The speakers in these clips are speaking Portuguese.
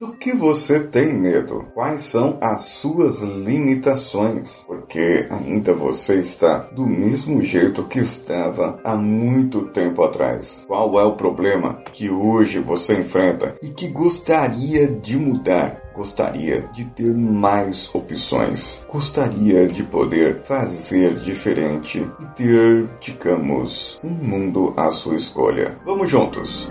Do que você tem medo? Quais são as suas limitações? Porque ainda você está do mesmo jeito que estava há muito tempo atrás. Qual é o problema que hoje você enfrenta e que gostaria de mudar? Gostaria de ter mais opções. Gostaria de poder fazer diferente e ter, digamos, um mundo à sua escolha. Vamos juntos!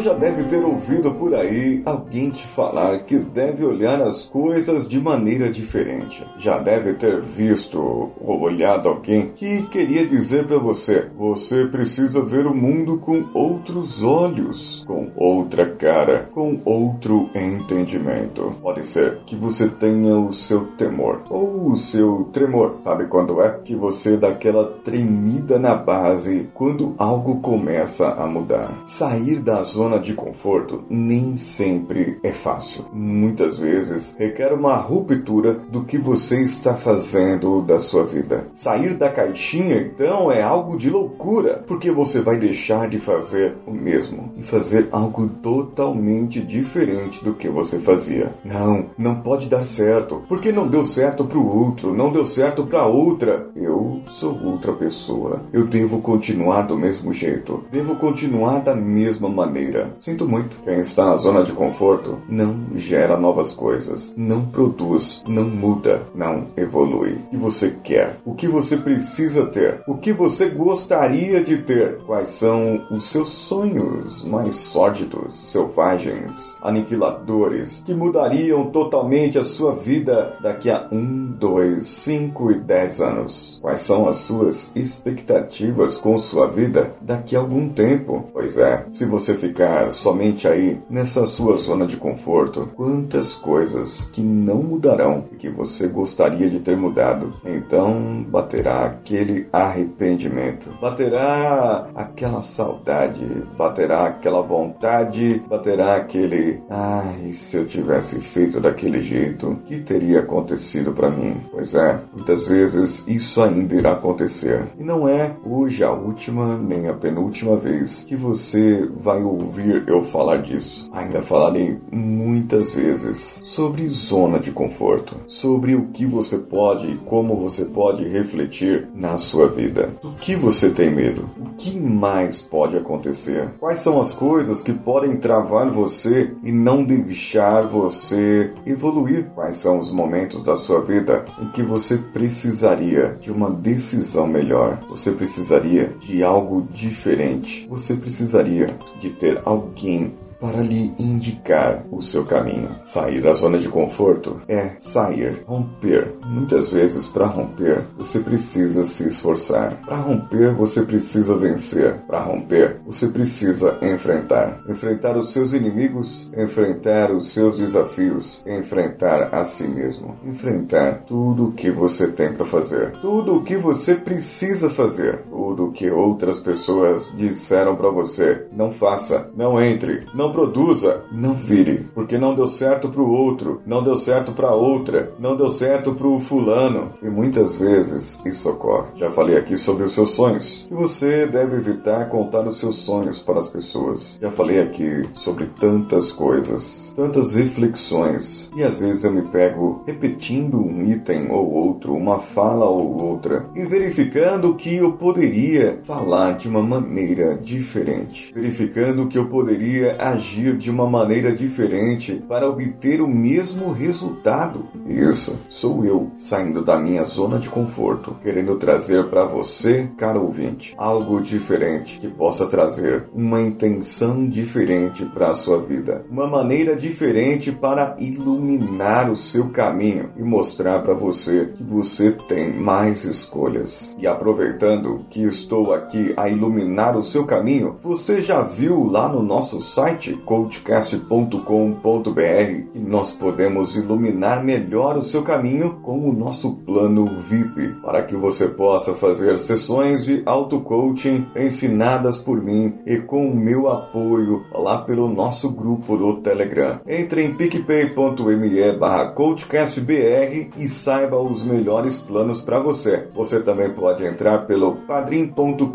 Já deve ter ouvido por aí alguém te falar que deve olhar as coisas de maneira diferente. Já deve ter visto ou olhado alguém que queria dizer para você: você precisa ver o mundo com outros olhos, com outra cara, com outro entendimento. Pode ser que você tenha o seu temor ou o seu tremor. Sabe quando é que você dá aquela tremida na base quando algo começa a mudar? Sair da zona zona de conforto nem sempre é fácil. Muitas vezes requer uma ruptura do que você está fazendo da sua vida. Sair da caixinha, então, é algo de loucura, porque você vai deixar de fazer o mesmo e fazer algo totalmente diferente do que você fazia. Não, não pode dar certo, porque não deu certo para o outro, não deu certo para outra. Eu sou outra pessoa. Eu devo continuar do mesmo jeito, devo continuar da mesma maneira. Sinto muito. Quem está na zona de conforto não gera novas coisas, não produz, não muda, não evolui. O que você quer? O que você precisa ter? O que você gostaria de ter? Quais são os seus sonhos mais sórdidos, selvagens, aniquiladores, que mudariam totalmente a sua vida daqui a um, dois, cinco e dez anos? Quais são as suas expectativas com sua vida daqui a algum tempo? Pois é, se você ficar somente aí nessa sua zona de conforto, quantas coisas que não mudarão e que você gostaria de ter mudado. Então baterá aquele arrependimento, baterá aquela saudade, baterá aquela vontade, baterá aquele ai, se eu tivesse feito daquele jeito, o que teria acontecido para mim? Pois é, muitas vezes isso ainda irá acontecer. E não é hoje a última nem a penúltima vez que você vai ouvir ouvir eu falar disso. Ainda falarei muitas vezes sobre zona de conforto, sobre o que você pode e como você pode refletir na sua vida. Do que você tem medo? O que mais pode acontecer? Quais são as coisas que podem travar você e não deixar você evoluir? Quais são os momentos da sua vida em que você precisaria de uma decisão melhor? Você precisaria de algo diferente? Você precisaria de ter alguém para lhe indicar o seu caminho. Sair da zona de conforto é sair, romper. Muitas vezes, para romper, você precisa se esforçar. Para romper, você precisa vencer. Para romper, você precisa enfrentar. Enfrentar os seus inimigos, enfrentar os seus desafios, enfrentar a si mesmo. Enfrentar tudo o que você tem para fazer. Tudo o que você precisa fazer. Tudo o que outras pessoas disseram para você. Não faça, não entre, não produza, não vire, porque não deu certo para o outro, não deu certo para outra, não deu certo para o fulano. E muitas vezes isso ocorre. Já falei aqui sobre os seus sonhos, que você deve evitar contar os seus sonhos para as pessoas. Já falei aqui sobre tantas coisas, tantas reflexões, e às vezes eu me pego repetindo um item ou outro, uma fala ou outra, e verificando que eu poderia falar de uma maneira diferente, verificando que eu poderia agir de uma maneira diferente para obter o mesmo resultado. Isso sou eu saindo da minha zona de conforto, querendo trazer para você, caro ouvinte, algo diferente que possa trazer uma intenção diferente para a sua vida, uma maneira diferente para iluminar o seu caminho e mostrar para você que você tem mais escolhas. E aproveitando que estou aqui a iluminar o seu caminho, você já viu lá no nosso site coachcast.com.br que nós podemos iluminar melhor o seu caminho com o nosso plano VIP, para que você possa fazer sessões de auto-coaching ensinadas por mim e com o meu apoio lá pelo nosso grupo do Telegram. Entre em picpay.me barra coachcastbr e saiba os melhores planos para você. Você também pode entrar pelo padrim.com.br,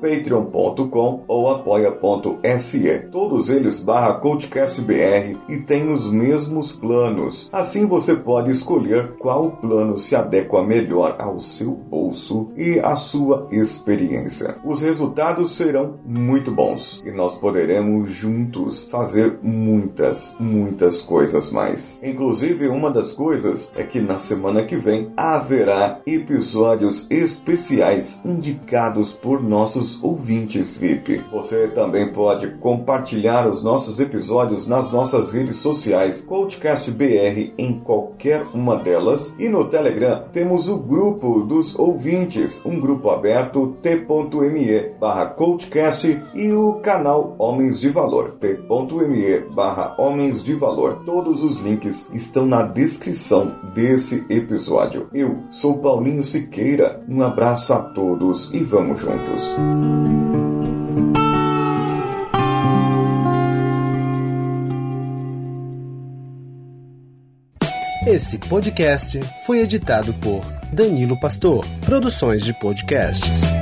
patreon.com ou apoia.se. Todos eles barra coachcastbr e têm os mesmos planos. Assim você pode escolher qual plano se adequa melhor ao seu bolso e à sua experiência. Os resultados serão muito bons e nós poderemos juntos fazer muitas, muitas coisas mais. Inclusive, uma das coisas é que na semana que vem haverá episódios especiais indicados por nossos ouvintes VIP. Você também pode compartilhar os nossos episódios nas nossas redes sociais, Coachcast BR em qualquer uma delas, e no Telegram temos o grupo dos ouvintes, um grupo aberto t.me barra e o canal Homens de Valor, t.me barra Homens de Valor. Todos os links estão na descrição desse episódio. Eu sou Paulinho Siqueira, um abraço a todos e vamos juntos. Esse podcast foi editado por Danilo Pastor, Produções de Podcasts.